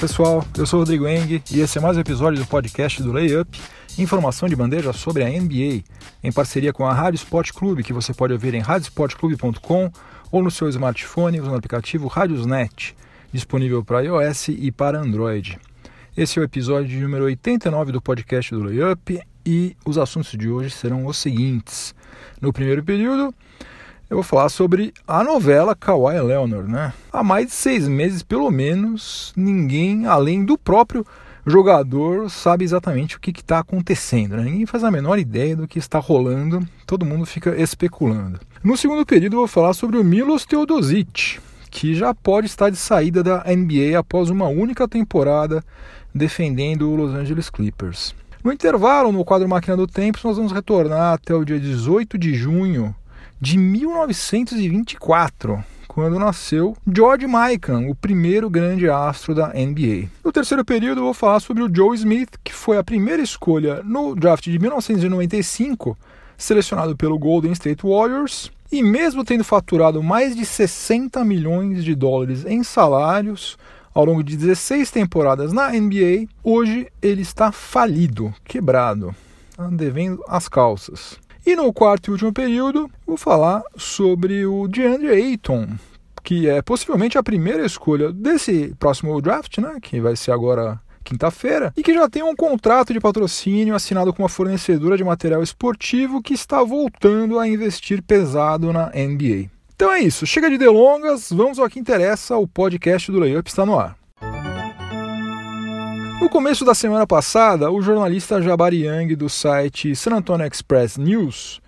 Pessoal, eu sou Rodrigo Eng e esse é mais um episódio do podcast do Layup, informação de bandeja sobre a NBA, em parceria com a Rádio Sport Clube, que você pode ouvir em radiosportclube.com ou no seu smartphone usando o aplicativo Radiosnet, disponível para iOS e para Android. Esse é o episódio número 89 do podcast do Layup e os assuntos de hoje serão os seguintes. No primeiro período, eu vou falar sobre a novela Kawhi Leonard, né? Há mais de seis meses, pelo menos, ninguém, além do próprio jogador, sabe exatamente o que está acontecendo. Né? Ninguém faz a menor ideia do que está rolando, todo mundo fica especulando. No segundo período, eu vou falar sobre o Milos Teodosic, que já pode estar de saída da NBA após uma única temporada defendendo o Los Angeles Clippers. No intervalo, no quadro Máquina do Tempo, nós vamos retornar até o dia 18 de junho de 1924, quando nasceu George Mikan, o primeiro grande astro da NBA. No terceiro período, eu vou falar sobre o Joe Smith, que foi a primeira escolha no draft de 1995, selecionado pelo Golden State Warriors. E mesmo tendo faturado mais de 60 milhões de dólares em salários ao longo de 16 temporadas na NBA, hoje ele está falido, quebrado, devendo as calças. E no quarto e último período, vou falar sobre o DeAndre Ayton, que é possivelmente a primeira escolha desse próximo draft, né, que vai ser agora quinta-feira, e que já tem um contrato de patrocínio assinado com uma fornecedora de material esportivo que está voltando a investir pesado na NBA. Então é isso, chega de delongas, vamos ao que interessa, o podcast do Layup está no ar. No começo da semana passada, o jornalista Jabari Young do site San Antonio Express News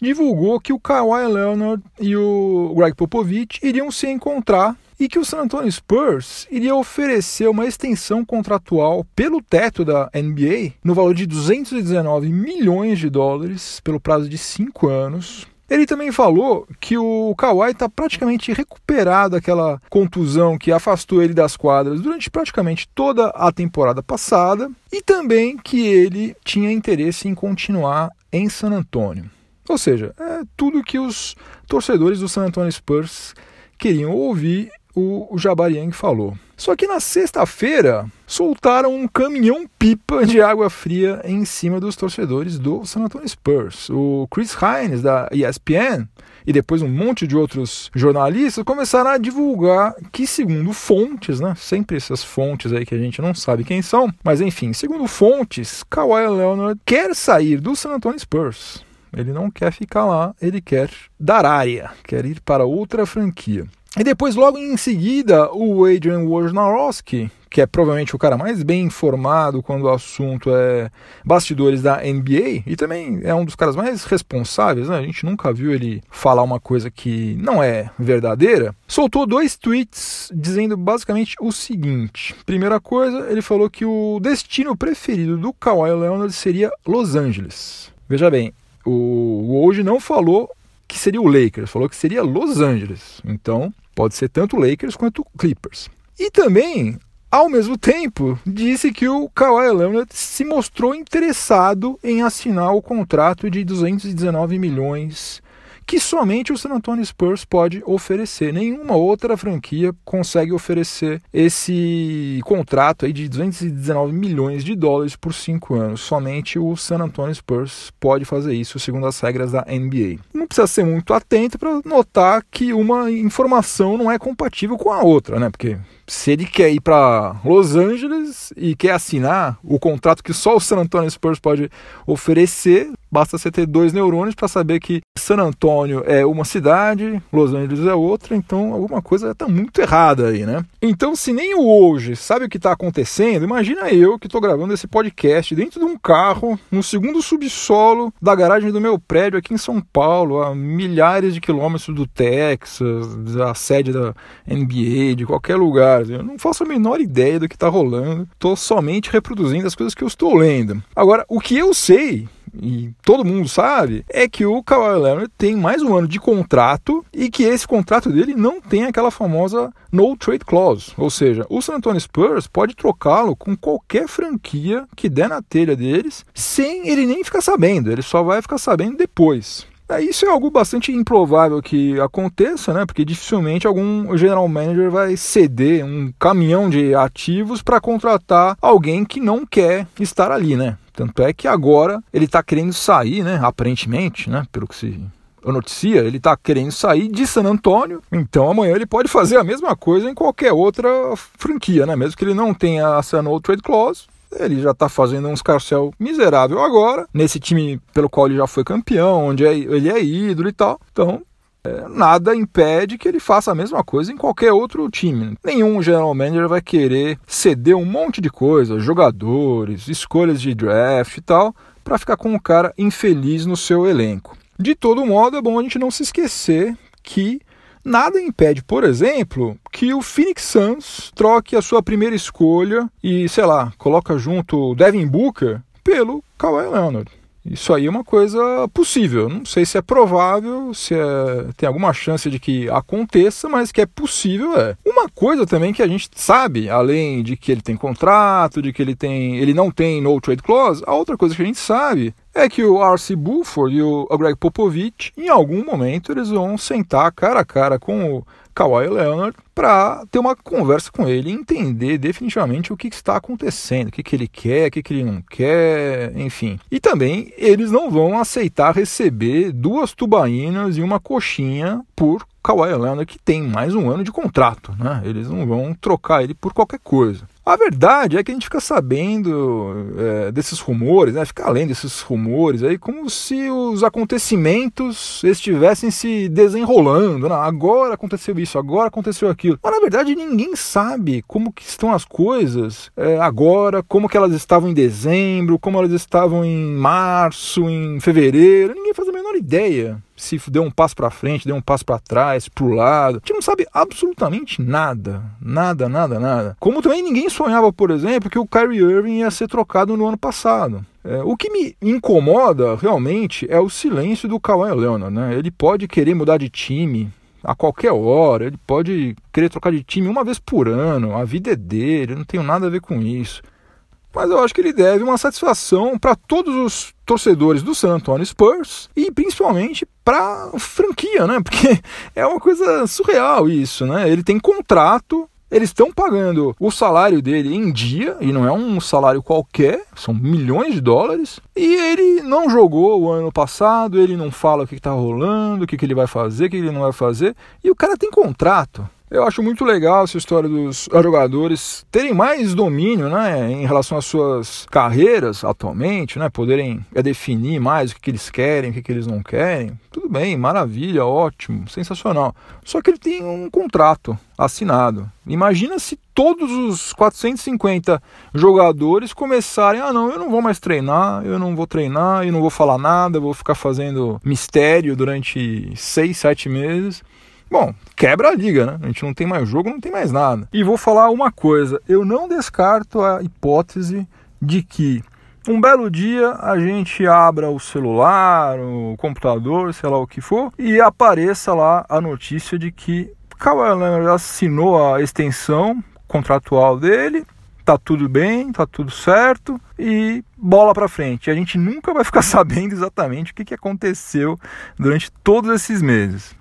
divulgou que o Kawhi Leonard e o Greg Popovich iriam se encontrar e que o San Antonio Spurs iria oferecer uma extensão contratual pelo teto da NBA no valor de 219 milhões de dólares pelo prazo de cinco anos ele também falou que o Kawhi está praticamente recuperado daquela contusão que afastou ele das quadras durante praticamente toda a temporada passada e também que ele tinha interesse em continuar em San Antonio. Ou seja, é tudo que os torcedores do San Antonio Spurs queriam ouvir o, o Jabariang falou. Só que na sexta-feira soltaram um caminhão-pipa de água fria em cima dos torcedores do San Antonio Spurs. O Chris Hines, da ESPN, e depois um monte de outros jornalistas começaram a divulgar que, segundo fontes, né, sempre essas fontes aí que a gente não sabe quem são, mas enfim, segundo fontes, Kawhi Leonard quer sair do San Antonio Spurs. Ele não quer ficar lá, ele quer dar área, quer ir para outra franquia. E depois, logo em seguida, o Adrian Wojnarowski, que é provavelmente o cara mais bem informado quando o assunto é bastidores da NBA, e também é um dos caras mais responsáveis, né? a gente nunca viu ele falar uma coisa que não é verdadeira, soltou dois tweets dizendo basicamente o seguinte. Primeira coisa, ele falou que o destino preferido do Kawhi Leonard seria Los Angeles. Veja bem, o Woj não falou que seria o Lakers, falou que seria Los Angeles. Então, Pode ser tanto Lakers quanto Clippers. E também, ao mesmo tempo, disse que o Kawhi Leonard se mostrou interessado em assinar o contrato de 219 milhões que somente o San Antonio Spurs pode oferecer. Nenhuma outra franquia consegue oferecer esse contrato aí de 219 milhões de dólares por cinco anos. Somente o San Antonio Spurs pode fazer isso, segundo as regras da NBA. Não precisa ser muito atento para notar que uma informação não é compatível com a outra, né? Porque se ele quer ir para Los Angeles e quer assinar o contrato que só o San Antonio Spurs pode oferecer, Basta você ter dois neurônios para saber que San Antônio é uma cidade, Los Angeles é outra, então alguma coisa está muito errada aí, né? Então, se nem o hoje sabe o que está acontecendo, imagina eu que estou gravando esse podcast dentro de um carro, no segundo subsolo da garagem do meu prédio aqui em São Paulo, a milhares de quilômetros do Texas, da sede da NBA, de qualquer lugar. Eu não faço a menor ideia do que está rolando, estou somente reproduzindo as coisas que eu estou lendo. Agora, o que eu sei e todo mundo sabe, é que o Kawhi Leonard tem mais um ano de contrato e que esse contrato dele não tem aquela famosa no trade clause, ou seja, o San Antonio Spurs pode trocá-lo com qualquer franquia que der na telha deles, sem ele nem ficar sabendo, ele só vai ficar sabendo depois. É, isso é algo bastante improvável que aconteça, né? Porque dificilmente algum general manager vai ceder um caminhão de ativos para contratar alguém que não quer estar ali, né? Tanto é que agora ele está querendo sair, né? Aparentemente, né? Pelo que se noticia, ele está querendo sair de San Antônio. Então amanhã ele pode fazer a mesma coisa em qualquer outra franquia, né? Mesmo que ele não tenha assinou o trade clause, ele já está fazendo um escarcel miserável agora, nesse time pelo qual ele já foi campeão, onde é, ele é ídolo e tal. Então, é, nada impede que ele faça a mesma coisa em qualquer outro time. Nenhum general manager vai querer ceder um monte de coisa, jogadores, escolhas de draft e tal, para ficar com um cara infeliz no seu elenco. De todo modo, é bom a gente não se esquecer que Nada impede, por exemplo, que o Phoenix Suns troque a sua primeira escolha e, sei lá, coloca junto o Devin Booker pelo Kawhi Leonard. Isso aí é uma coisa possível. Não sei se é provável, se é, tem alguma chance de que aconteça, mas que é possível é. Uma coisa também que a gente sabe, além de que ele tem contrato, de que ele tem, ele não tem no trade clause, a outra coisa que a gente sabe é que o R.C. Buford e o Greg Popovich, em algum momento, eles vão sentar cara a cara com o Kawhi Leonard para ter uma conversa com ele e entender definitivamente o que, está acontecendo, o que, que ele quer, o que, que ele não quer, enfim. E também eles não vão aceitar receber duas tubaínas e uma coxinha por Kawhi Leonard, que tem mais um ano de contrato. Né? Eles não vão trocar ele por qualquer coisa. A verdade é que a gente fica sabendo é, desses rumores, né? fica além desses rumores aí, como se os acontecimentos estivessem se desenrolando. Né? Agora aconteceu isso, agora aconteceu aquilo. Mas na verdade ninguém sabe como que estão as coisas é, agora, como que elas estavam em dezembro, como elas estavam em março, em fevereiro. Ninguém faz menor ideia se deu um passo para frente, deu um passo para trás, para o lado. A gente não sabe absolutamente nada, nada, nada, nada. Como também ninguém sonhava, por exemplo, que o Kyrie Irving ia ser trocado no ano passado. É, o que me incomoda realmente é o silêncio do Kawhi Leonard. Né? Ele pode querer mudar de time a qualquer hora, ele pode querer trocar de time uma vez por ano, a vida é dele, eu não tenho nada a ver com isso mas eu acho que ele deve uma satisfação para todos os torcedores do San Antonio Spurs e principalmente para franquia, né? Porque é uma coisa surreal isso, né? Ele tem contrato, eles estão pagando o salário dele em dia, e não é um salário qualquer, são milhões de dólares. E ele não jogou o ano passado, ele não fala o que está rolando, o que, que ele vai fazer, o que ele não vai fazer. E o cara tem contrato. Eu acho muito legal essa história dos jogadores terem mais domínio né, em relação às suas carreiras atualmente, né, poderem é, definir mais o que, eles querem, o que, que eles não querem. Tudo bem, maravilha, ótimo, sensacional. Só que ele tem um contrato assinado. Imagina se todos os 450 jogadores começarem: ah, não, eu não vou mais treinar, eu não vou treinar, eu não vou falar nada, eu vou ficar fazendo mistério durante seis, sete meses. Bom, quebra a liga, né? A gente não tem mais jogo, não tem mais nada. E vou falar uma coisa: eu não descarto a hipótese de que um belo dia a gente abra o celular, o computador, sei lá o que for, e apareça lá a notícia de que Kawhi Leonard assinou a extensão contratual dele, tá tudo bem, tá tudo certo e bola para frente. A gente nunca vai ficar sabendo exatamente o que, aconteceu durante todos esses meses.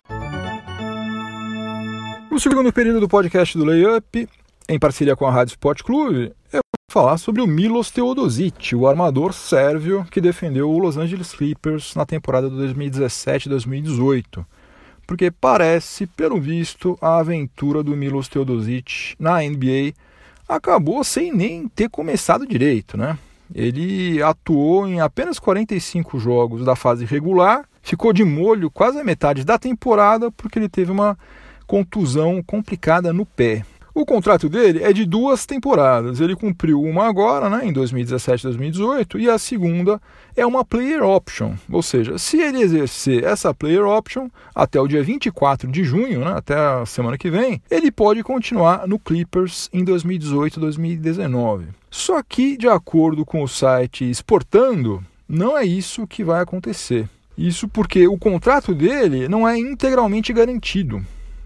No segundo período do podcast do Layup, em parceria com a Rádio Sport Clube, eu vou falar sobre o Milos Teodosic, o armador sérvio que defendeu o Los Angeles Clippers na temporada de 2017-2018. Porque parece, pelo visto, a aventura do Milos Teodosic na NBA acabou sem nem ter começado direito, né? Ele atuou em apenas 45 jogos da fase regular, ficou de molho quase a metade da temporada porque ele teve uma contusão complicada no pé. O contrato dele é de duas temporadas. Ele cumpriu uma agora, né, em 2017 2018, e a segunda é uma player option. Ou seja, se ele exercer essa player option até o dia 24 de junho, né, até a semana que vem, ele pode continuar no Clippers em 2018 2019. Só que, de acordo com o site Exportando, não é isso que vai acontecer. Isso porque o contrato dele não é integralmente garantido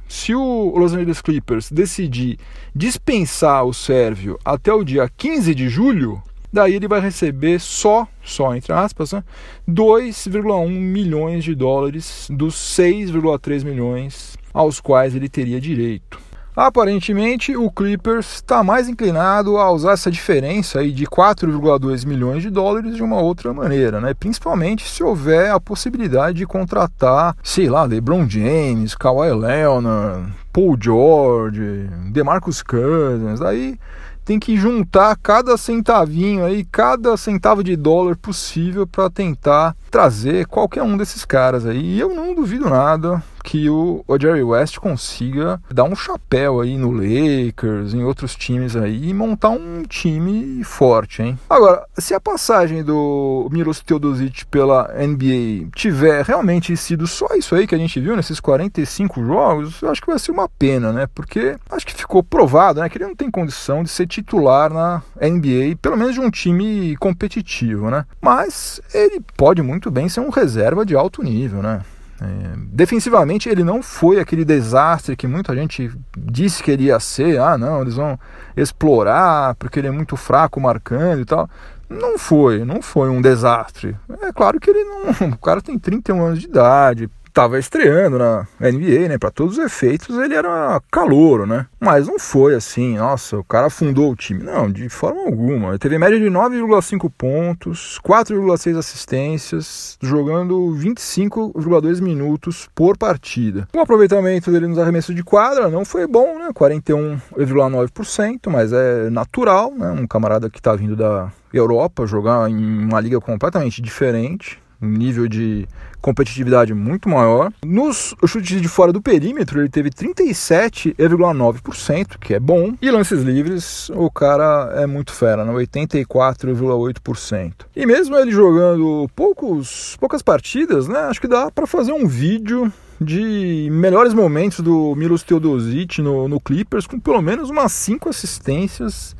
se o Los Angeles Clippers decidir dispensar o Sérvio até o dia 15 de julho, daí ele vai receber só, só entre aspas, né, 2,1 milhões de dólares dos 6,3 milhões aos quais ele teria direito. Aparentemente, o Clippers está mais inclinado a usar essa diferença aí de 4,2 milhões de dólares de uma outra maneira, né? Principalmente se houver a possibilidade de contratar, sei lá, LeBron James, Kawhi Leonard, Paul George, DeMarcus Cousins, aí tem que juntar cada centavinho aí, cada centavo de dólar possível para tentar trazer qualquer um desses caras aí. E eu não duvido nada que o, o Jerry West consiga dar um chapéu aí no Lakers, em outros times aí e montar um time forte, hein? Agora, se a passagem do Milos Teodosic pela NBA tiver realmente sido só isso aí que a gente viu nesses 45 jogos, eu acho que vai ser uma pena, né? Porque acho que ficou provado, né, que ele não tem condição de ser titular na NBA, pelo menos de um time competitivo, né? Mas ele pode muito bem ser um reserva de alto nível, né? É, defensivamente ele não foi aquele desastre que muita gente disse que ele ia ser. Ah, não, eles vão explorar porque ele é muito fraco marcando e tal. Não foi, não foi um desastre. É claro que ele não. O cara tem 31 anos de idade, estava estreando na NBA, né? Para todos os efeitos, ele era calouro, né? Mas não foi assim, nossa, o cara afundou o time. Não, de forma alguma. Ele teve média de 9,5 pontos, 4,6 assistências, jogando 25,2 minutos por partida. O aproveitamento dele nos arremessos de quadra não foi bom, né? 41,9%, mas é natural, né? Um camarada que está vindo da Europa jogar em uma liga completamente diferente um nível de competitividade muito maior. Nos chutes de fora do perímetro, ele teve 37,9%, que é bom. E lances livres, o cara é muito fera, né? 84,8%. E mesmo ele jogando poucos, poucas partidas, né? Acho que dá para fazer um vídeo de melhores momentos do Milos Teodosic no, no Clippers, com pelo menos umas 5 assistências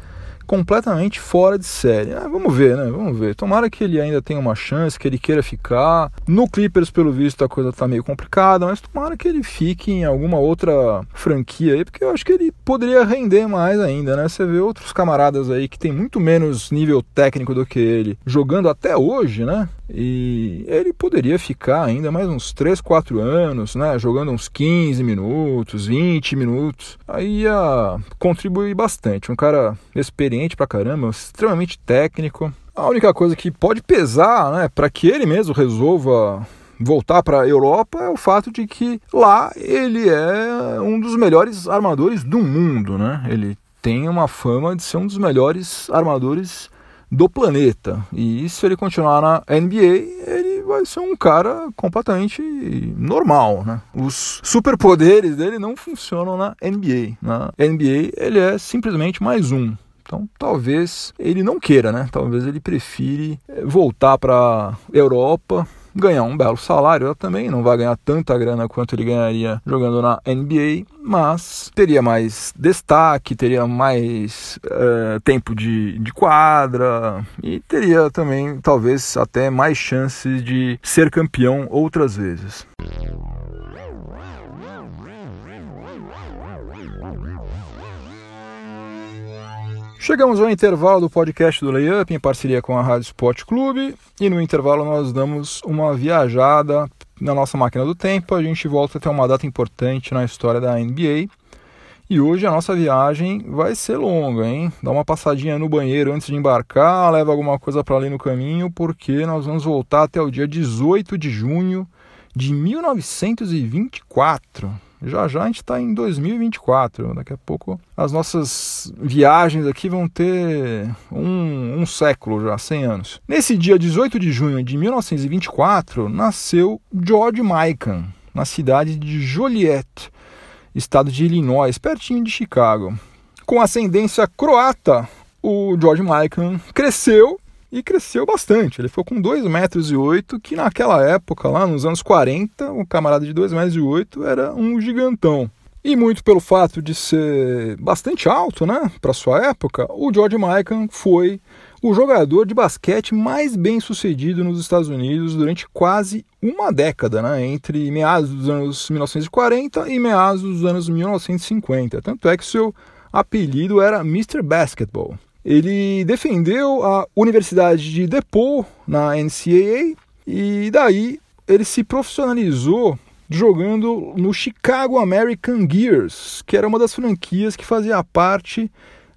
completamente fora de série. Ah, vamos ver, né? Vamos ver. Tomara que ele ainda tenha uma chance, que ele queira ficar. No Clippers, pelo visto, a coisa tá meio complicada, mas tomara que ele fique em alguma outra franquia aí, porque eu acho que ele poderia render mais ainda, né? Você vê outros camaradas aí que tem muito menos nível técnico do que ele, jogando até hoje, né? E ele poderia ficar ainda mais uns 3, 4 anos, né? Jogando uns 15 minutos, 20 minutos. Aí ia contribuir bastante. Um cara experiente pra caramba, extremamente técnico. A única coisa que pode pesar, né, para que ele mesmo resolva voltar para a Europa é o fato de que lá ele é um dos melhores armadores do mundo, né? Ele tem uma fama de ser um dos melhores armadores do planeta. E se ele continuar na NBA, ele vai ser um cara completamente normal, né? Os superpoderes dele não funcionam na NBA. Na NBA ele é simplesmente mais um. Então, talvez ele não queira, né? Talvez ele prefire voltar para Europa ganhar um belo salário. Ela também não vai ganhar tanta grana quanto ele ganharia jogando na NBA, mas teria mais destaque, teria mais uh, tempo de, de quadra e teria também, talvez, até mais chances de ser campeão outras vezes. Chegamos ao intervalo do podcast do Layup em parceria com a Rádio Sport Clube e no intervalo nós damos uma viajada na nossa máquina do tempo. A gente volta até uma data importante na história da NBA. E hoje a nossa viagem vai ser longa, hein? Dá uma passadinha no banheiro antes de embarcar, leva alguma coisa para ali no caminho, porque nós vamos voltar até o dia 18 de junho de 1924. Já já a gente está em 2024. Daqui a pouco as nossas viagens aqui vão ter um, um século já, 100 anos. Nesse dia 18 de junho de 1924, nasceu George Mikan, na cidade de Joliet, estado de Illinois, pertinho de Chicago. Com ascendência croata, o George Mikan cresceu e cresceu bastante. Ele ficou com 2,8 metros, e oito, que naquela época, lá nos anos 40, um camarada de 2,8 metros oito era um gigantão. E muito pelo fato de ser bastante alto, né, para sua época, o George Mikan foi o jogador de basquete mais bem sucedido nos Estados Unidos durante quase uma década, né, entre meados dos anos 1940 e meados dos anos 1950. Tanto é que seu apelido era Mr. Basketball. Ele defendeu a Universidade de DePaul na NCAA e daí ele se profissionalizou jogando no Chicago American Gears, que era uma das franquias que fazia parte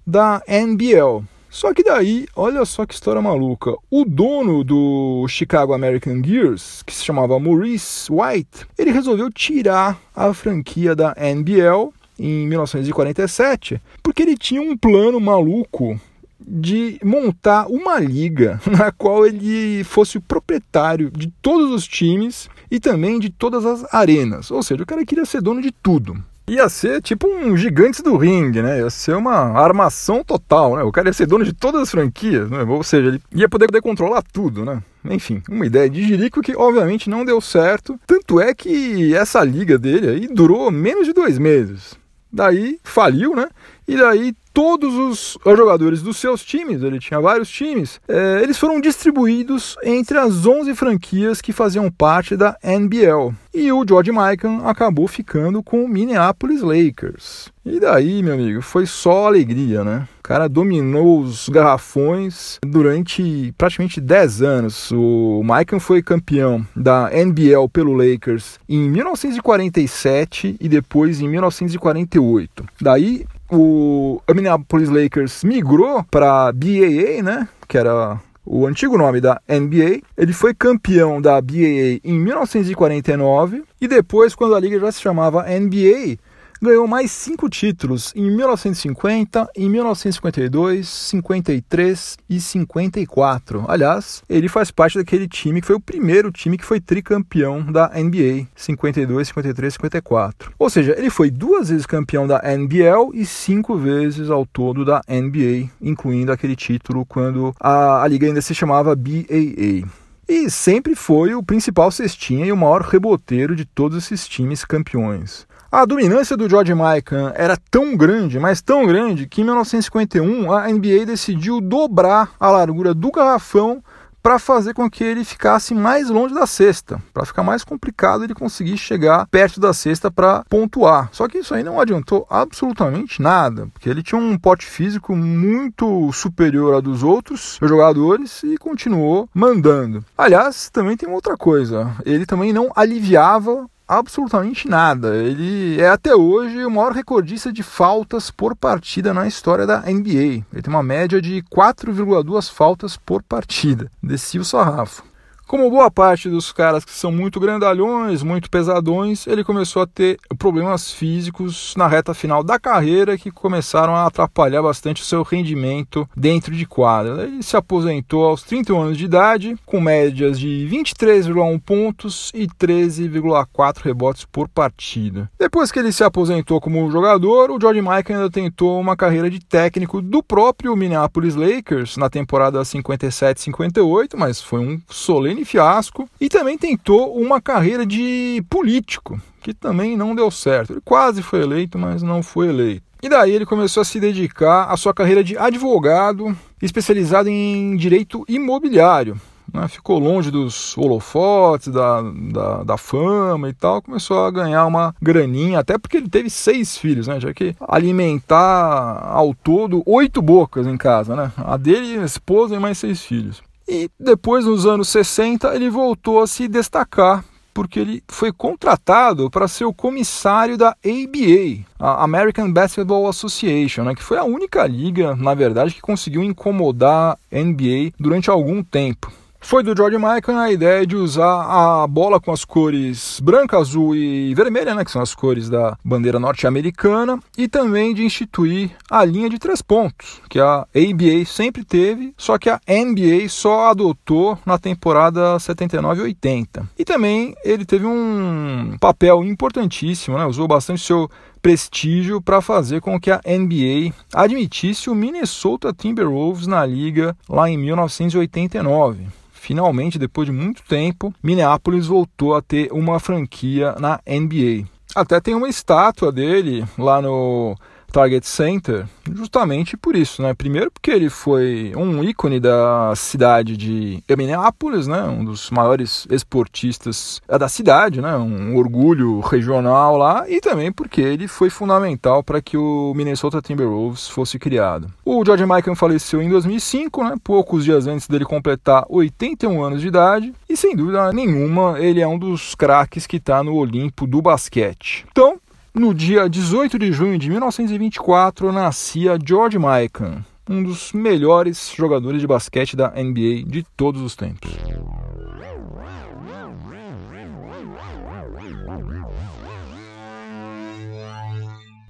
da NBL. Só que daí, olha só que história maluca. O dono do Chicago American Gears, que se chamava Maurice White, ele resolveu tirar a franquia da NBL em 1947, porque ele tinha um plano maluco de montar uma liga na qual ele fosse o proprietário de todos os times e também de todas as arenas. Ou seja, o cara queria ser dono de tudo. Ia ser tipo um gigantes do ringue, né? Ia ser uma armação total, né? O cara ia ser dono de todas as franquias, né? Ou seja, ele ia poder, poder controlar tudo, né? Enfim, uma ideia de Jerico que obviamente não deu certo. Tanto é que essa liga dele aí durou menos de dois meses. Daí faliu, né? E daí todos os jogadores dos seus times, ele tinha vários times, é, eles foram distribuídos entre as 11 franquias que faziam parte da NBL. E o George Mikan acabou ficando com o Minneapolis Lakers. E daí, meu amigo, foi só alegria, né? O cara dominou os garrafões durante praticamente 10 anos. O Mikan foi campeão da NBL pelo Lakers em 1947 e depois em 1948. Daí o Minneapolis Lakers migrou para BAA, né, que era o antigo nome da NBA. Ele foi campeão da BAA em 1949 e depois, quando a liga já se chamava NBA, ganhou mais cinco títulos em 1950, em 1952, 53 e 54. Aliás, ele faz parte daquele time que foi o primeiro time que foi tricampeão da NBA, 52, 53, 54. Ou seja, ele foi duas vezes campeão da NBL e cinco vezes ao todo da NBA, incluindo aquele título quando a, a liga ainda se chamava BAA. E sempre foi o principal cestinha e o maior reboteiro de todos esses times campeões. A dominância do George Mikan era tão grande, mas tão grande, que em 1951 a NBA decidiu dobrar a largura do garrafão para fazer com que ele ficasse mais longe da cesta, para ficar mais complicado ele conseguir chegar perto da cesta para pontuar. Só que isso aí não adiantou absolutamente nada, porque ele tinha um pote físico muito superior ao dos outros jogadores e continuou mandando. Aliás, também tem outra coisa, ele também não aliviava absolutamente nada. Ele é até hoje o maior recordista de faltas por partida na história da NBA. Ele tem uma média de 4,2 faltas por partida. Descia o sarrafo. Como boa parte dos caras que são muito grandalhões, muito pesadões, ele começou a ter problemas físicos na reta final da carreira que começaram a atrapalhar bastante o seu rendimento dentro de quadra. Ele se aposentou aos 31 anos de idade, com médias de 23,1 pontos e 13,4 rebotes por partida. Depois que ele se aposentou como jogador, o George Michael ainda tentou uma carreira de técnico do próprio Minneapolis Lakers na temporada 57-58, mas foi um solene fiasco e também tentou uma carreira de político, que também não deu certo. Ele quase foi eleito, mas não foi eleito. E daí ele começou a se dedicar à sua carreira de advogado, especializado em direito imobiliário. Né? Ficou longe dos holofotes, da, da, da, fama e tal, começou a ganhar uma graninha, até porque ele teve seis filhos, né? Já que alimentar ao todo oito bocas em casa, né? A dele, a esposa e mais seis filhos. E depois, nos anos 60, ele voltou a se destacar porque ele foi contratado para ser o comissário da ABA, a American Basketball Association, né, que foi a única liga, na verdade, que conseguiu incomodar a NBA durante algum tempo. Foi do George Michael a ideia de usar a bola com as cores branca, azul e vermelha, né, que são as cores da bandeira norte-americana, e também de instituir a linha de três pontos, que a ABA sempre teve, só que a NBA só adotou na temporada 79-80. E também ele teve um papel importantíssimo, né, usou bastante seu prestígio para fazer com que a NBA admitisse o Minnesota Timberwolves na liga lá em 1989 finalmente, depois de muito tempo, Minneapolis voltou a ter uma franquia na NBA. Até tem uma estátua dele lá no Target Center justamente por isso, né? Primeiro porque ele foi um ícone da cidade de Minneapolis, né? Um dos maiores esportistas da cidade, né? Um orgulho regional lá e também porque ele foi fundamental para que o Minnesota Timberwolves fosse criado. O George Michael faleceu em 2005, né? Poucos dias antes dele completar 81 anos de idade e sem dúvida nenhuma ele é um dos craques que está no Olimpo do basquete. Então, no dia 18 de junho de 1924, nascia George Mikan, um dos melhores jogadores de basquete da NBA de todos os tempos.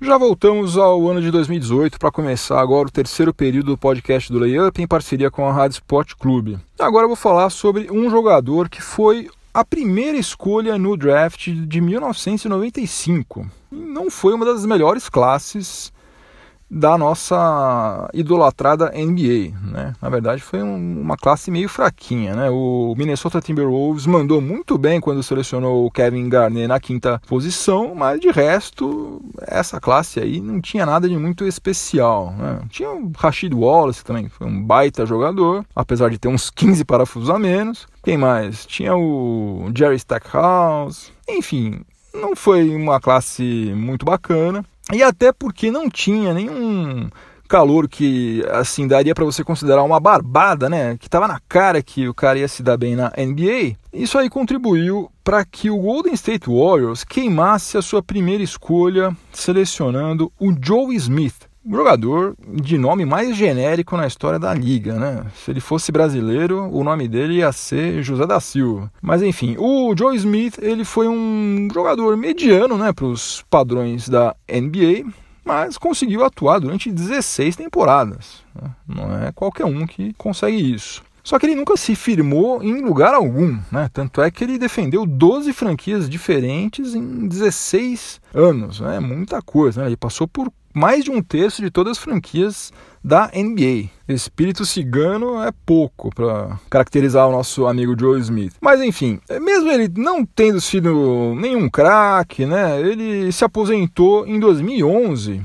Já voltamos ao ano de 2018 para começar agora o terceiro período do podcast do Layup em parceria com a Rádio Sport Clube. Agora eu vou falar sobre um jogador que foi a primeira escolha no draft de 1995 não foi uma das melhores classes da nossa idolatrada NBA, né? Na verdade foi um, uma classe meio fraquinha, né? O Minnesota Timberwolves mandou muito bem quando selecionou o Kevin Garnett na quinta posição, mas de resto essa classe aí não tinha nada de muito especial, né? Tinha o Rashid Wallace também, foi um baita jogador, apesar de ter uns 15 parafusos a menos. Quem mais? Tinha o Jerry Stackhouse, enfim, não foi uma classe muito bacana. E até porque não tinha nenhum calor que assim daria para você considerar uma barbada, né? Que estava na cara que o cara ia se dar bem na NBA. Isso aí contribuiu para que o Golden State Warriors queimasse a sua primeira escolha selecionando o Joe Smith, jogador de nome mais genérico na história da liga, né? Se ele fosse brasileiro, o nome dele ia ser José da Silva. Mas enfim, o Joe Smith ele foi um jogador mediano, né, para os padrões da NBA, mas conseguiu atuar durante 16 temporadas. Né? Não é qualquer um que consegue isso. Só que ele nunca se firmou em lugar algum, né? Tanto é que ele defendeu 12 franquias diferentes em 16 anos, né? Muita coisa, né? Ele passou por mais de um terço de todas as franquias da NBA. Espírito cigano é pouco para caracterizar o nosso amigo Joe Smith. Mas enfim, mesmo ele não tendo sido nenhum craque, né? Ele se aposentou em 2011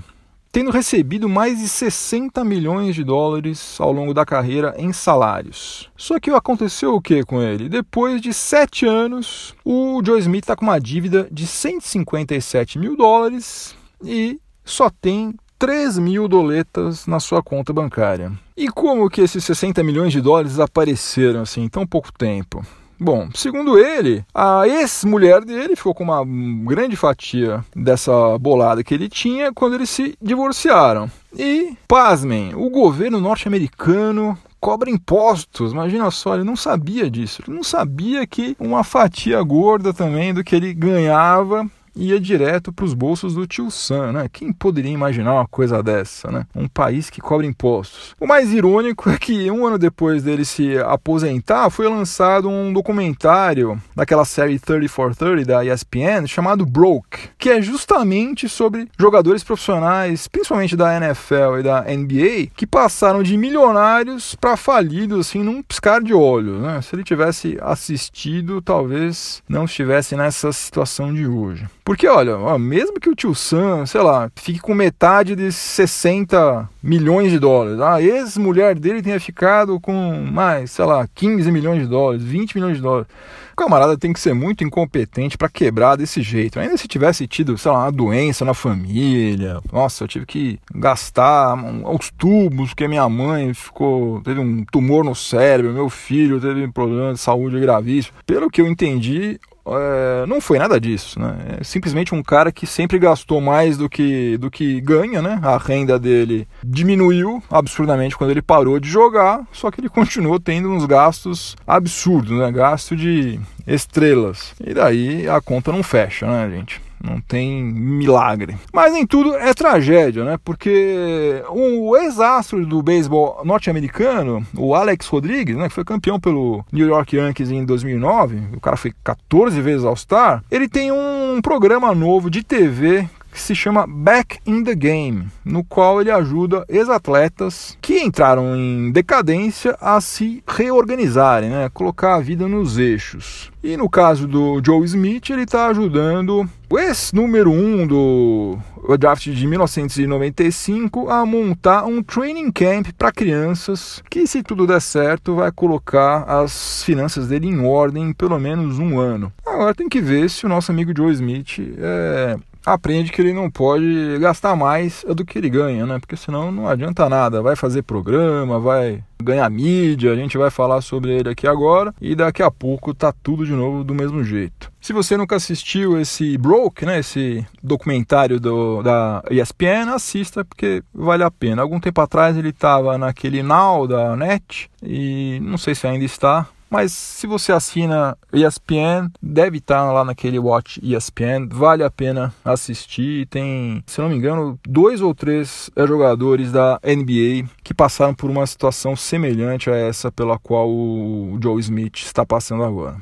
tendo recebido mais de 60 milhões de dólares ao longo da carreira em salários. Só que aconteceu o que com ele? Depois de sete anos, o Joe Smith está com uma dívida de 157 mil dólares e só tem 3 mil doletas na sua conta bancária. E como que esses 60 milhões de dólares apareceram assim em tão pouco tempo? Bom, segundo ele, a ex-mulher dele ficou com uma grande fatia dessa bolada que ele tinha quando eles se divorciaram. E, pasmem, o governo norte-americano cobra impostos. Imagina só, ele não sabia disso. Ele não sabia que uma fatia gorda também do que ele ganhava ia direto para os bolsos do tio Sam, né? Quem poderia imaginar uma coisa dessa, né? Um país que cobra impostos. O mais irônico é que um ano depois dele se aposentar, foi lançado um documentário daquela série 30 for 30 da ESPN chamado Broke, que é justamente sobre jogadores profissionais, principalmente da NFL e da NBA, que passaram de milionários para falidos assim num piscar de olho, né? Se ele tivesse assistido, talvez não estivesse nessa situação de hoje. Porque, olha, mesmo que o tio Sam, sei lá, fique com metade de 60 milhões de dólares, a ex-mulher dele tenha ficado com mais, sei lá, 15 milhões de dólares, 20 milhões de dólares. O camarada tem que ser muito incompetente para quebrar desse jeito. Ainda se tivesse tido, sei lá, uma doença na família, nossa, eu tive que gastar os tubos, porque minha mãe ficou, teve um tumor no cérebro, meu filho teve um problema de saúde gravíssimo. Pelo que eu entendi, é, não foi nada disso, né? É simplesmente um cara que sempre gastou mais do que, do que ganha, né? A renda dele diminuiu absurdamente quando ele parou de jogar, só que ele continuou tendo uns gastos absurdos, né? Gasto de estrelas. E daí a conta não fecha, né, gente? Não tem milagre. Mas nem tudo é tragédia, né? Porque o ex-astro do beisebol norte-americano, o Alex Rodrigues, né, que foi campeão pelo New York Yankees em 2009, o cara foi 14 vezes All-Star, ele tem um programa novo de TV que se chama Back in the Game, no qual ele ajuda ex-atletas que entraram em decadência a se reorganizarem, né? colocar a vida nos eixos. E no caso do Joe Smith, ele está ajudando o ex-número 1 um do draft de 1995 a montar um training camp para crianças que, se tudo der certo, vai colocar as finanças dele em ordem em pelo menos um ano. Agora tem que ver se o nosso amigo Joe Smith é, aprende que ele não pode gastar mais do que ele ganha, né? Porque senão não adianta nada. Vai fazer programa, vai ganhar mídia, a gente vai falar sobre ele aqui agora e daqui a pouco tá tudo de novo do mesmo jeito. Se você nunca assistiu esse Broke, né, esse documentário do, da ESPN, assista porque vale a pena. Algum tempo atrás ele estava naquele Now da NET e não sei se ainda está, mas se você assina ESPN, deve estar lá naquele Watch ESPN, vale a pena assistir. Tem, se não me engano, dois ou três jogadores da NBA que passaram por uma situação semelhante a essa pela qual o Joe Smith está passando agora.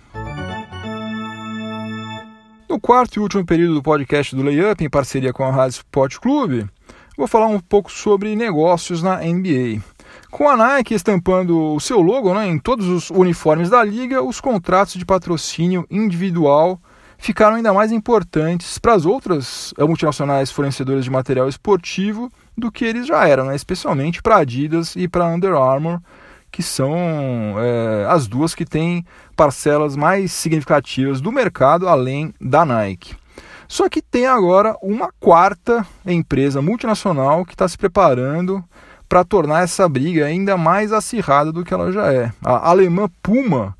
No quarto e último período do podcast do Layup, em parceria com a Rádio Sport Clube, vou falar um pouco sobre negócios na NBA. Com a Nike estampando o seu logo né, em todos os uniformes da liga, os contratos de patrocínio individual ficaram ainda mais importantes para as outras multinacionais fornecedoras de material esportivo do que eles já eram, né? especialmente para Adidas e para Under Armour, que são é, as duas que têm parcelas mais significativas do mercado além da Nike. Só que tem agora uma quarta empresa multinacional que está se preparando para tornar essa briga ainda mais acirrada do que ela já é. A alemã Puma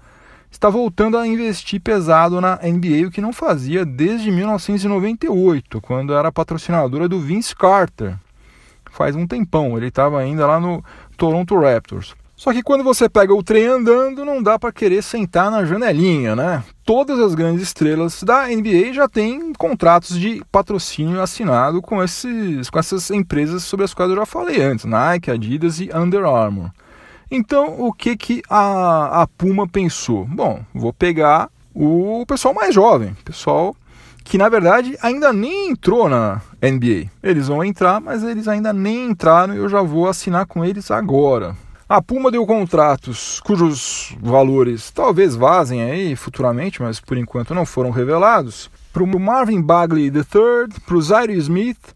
está voltando a investir pesado na NBA, o que não fazia desde 1998, quando era patrocinadora do Vince Carter. Faz um tempão, ele estava ainda lá no Toronto Raptors. Só que quando você pega o trem andando, não dá para querer sentar na janelinha, né? Todas as grandes estrelas da NBA já têm contratos de patrocínio assinado com, esses, com essas empresas sobre as quais eu já falei antes, Nike, Adidas e Under Armour. Então, o que, que a, a Puma pensou? Bom, vou pegar o pessoal mais jovem, pessoal que na verdade ainda nem entrou na NBA. Eles vão entrar, mas eles ainda nem entraram e eu já vou assinar com eles agora. A Puma deu contratos cujos valores talvez vazem aí futuramente, mas por enquanto não foram revelados, para o Marvin Bagley III, para o Zaire Smith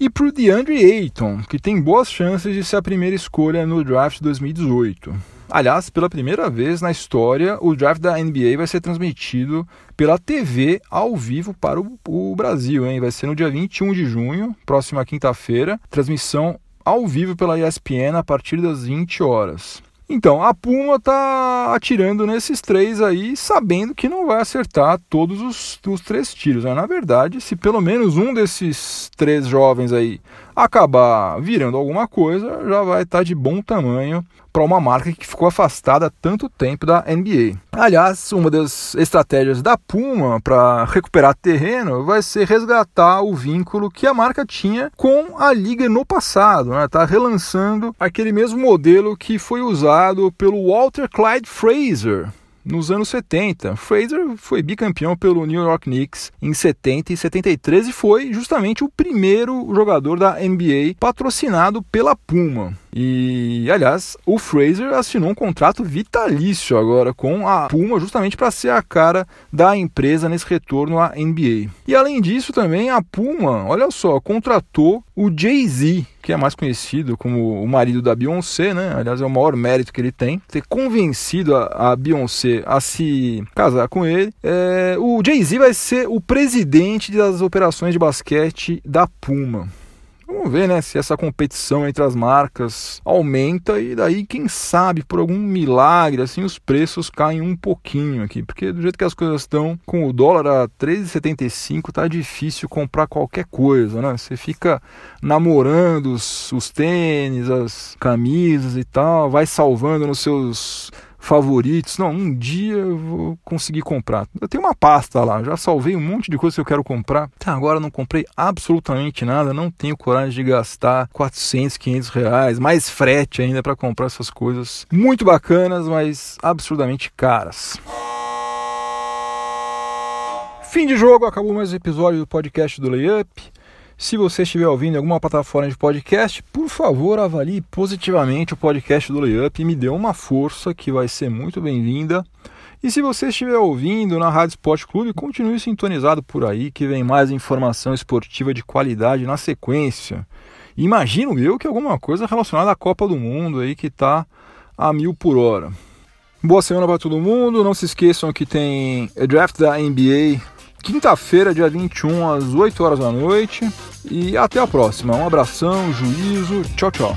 e para o DeAndre Ayton, que tem boas chances de ser a primeira escolha no draft 2018. Aliás, pela primeira vez na história, o draft da NBA vai ser transmitido pela TV ao vivo para o, o Brasil, hein? Vai ser no dia 21 de junho, próxima quinta-feira, transmissão ao vivo pela ESPN a partir das 20 horas. Então, a Puma está atirando nesses três aí, sabendo que não vai acertar todos os, os três tiros. Né? Na verdade, se pelo menos um desses três jovens aí acabar virando alguma coisa, já vai estar tá de bom tamanho para uma marca que ficou afastada há tanto tempo da NBA. Aliás, uma das estratégias da Puma para recuperar terreno vai ser resgatar o vínculo que a marca tinha com a liga no passado, né? Tá relançando aquele mesmo modelo que foi usado pelo Walter Clyde Fraser nos anos 70. Fraser foi bicampeão pelo New York Knicks em 70 e 73 e foi justamente o primeiro jogador da NBA patrocinado pela Puma. E, aliás, o Fraser assinou um contrato vitalício agora com a Puma, justamente para ser a cara da empresa nesse retorno à NBA. E além disso, também a Puma, olha só, contratou o Jay-Z, que é mais conhecido como o marido da Beyoncé, né? Aliás, é o maior mérito que ele tem, ter convencido a, a Beyoncé a se casar com ele. É, o Jay-Z vai ser o presidente das operações de basquete da Puma. Vamos ver, né, se essa competição entre as marcas aumenta e daí, quem sabe, por algum milagre, assim, os preços caem um pouquinho aqui, porque do jeito que as coisas estão, com o dólar a 3,75, tá difícil comprar qualquer coisa, né? Você fica namorando os, os tênis, as camisas e tal, vai salvando nos seus favoritos. Não, um dia eu vou conseguir comprar. Eu tenho uma pasta lá, já salvei um monte de coisas que eu quero comprar. Até agora não comprei absolutamente nada, não tenho coragem de gastar 400, 500 reais, mais frete ainda para comprar essas coisas muito bacanas, mas absurdamente caras. Fim de jogo, acabou mais um episódio do podcast do Layup. Se você estiver ouvindo em alguma plataforma de podcast, por favor avalie positivamente o podcast do Layup e me dê uma força que vai ser muito bem-vinda. E se você estiver ouvindo na Rádio Esporte Clube, continue sintonizado por aí que vem mais informação esportiva de qualidade na sequência. Imagino eu que alguma coisa relacionada à Copa do Mundo aí que está a mil por hora. Boa semana para todo mundo. Não se esqueçam que tem draft da NBA quinta-feira, dia 21, às 8 horas da noite. E até a próxima. Um abração, juízo. Tchau, tchau.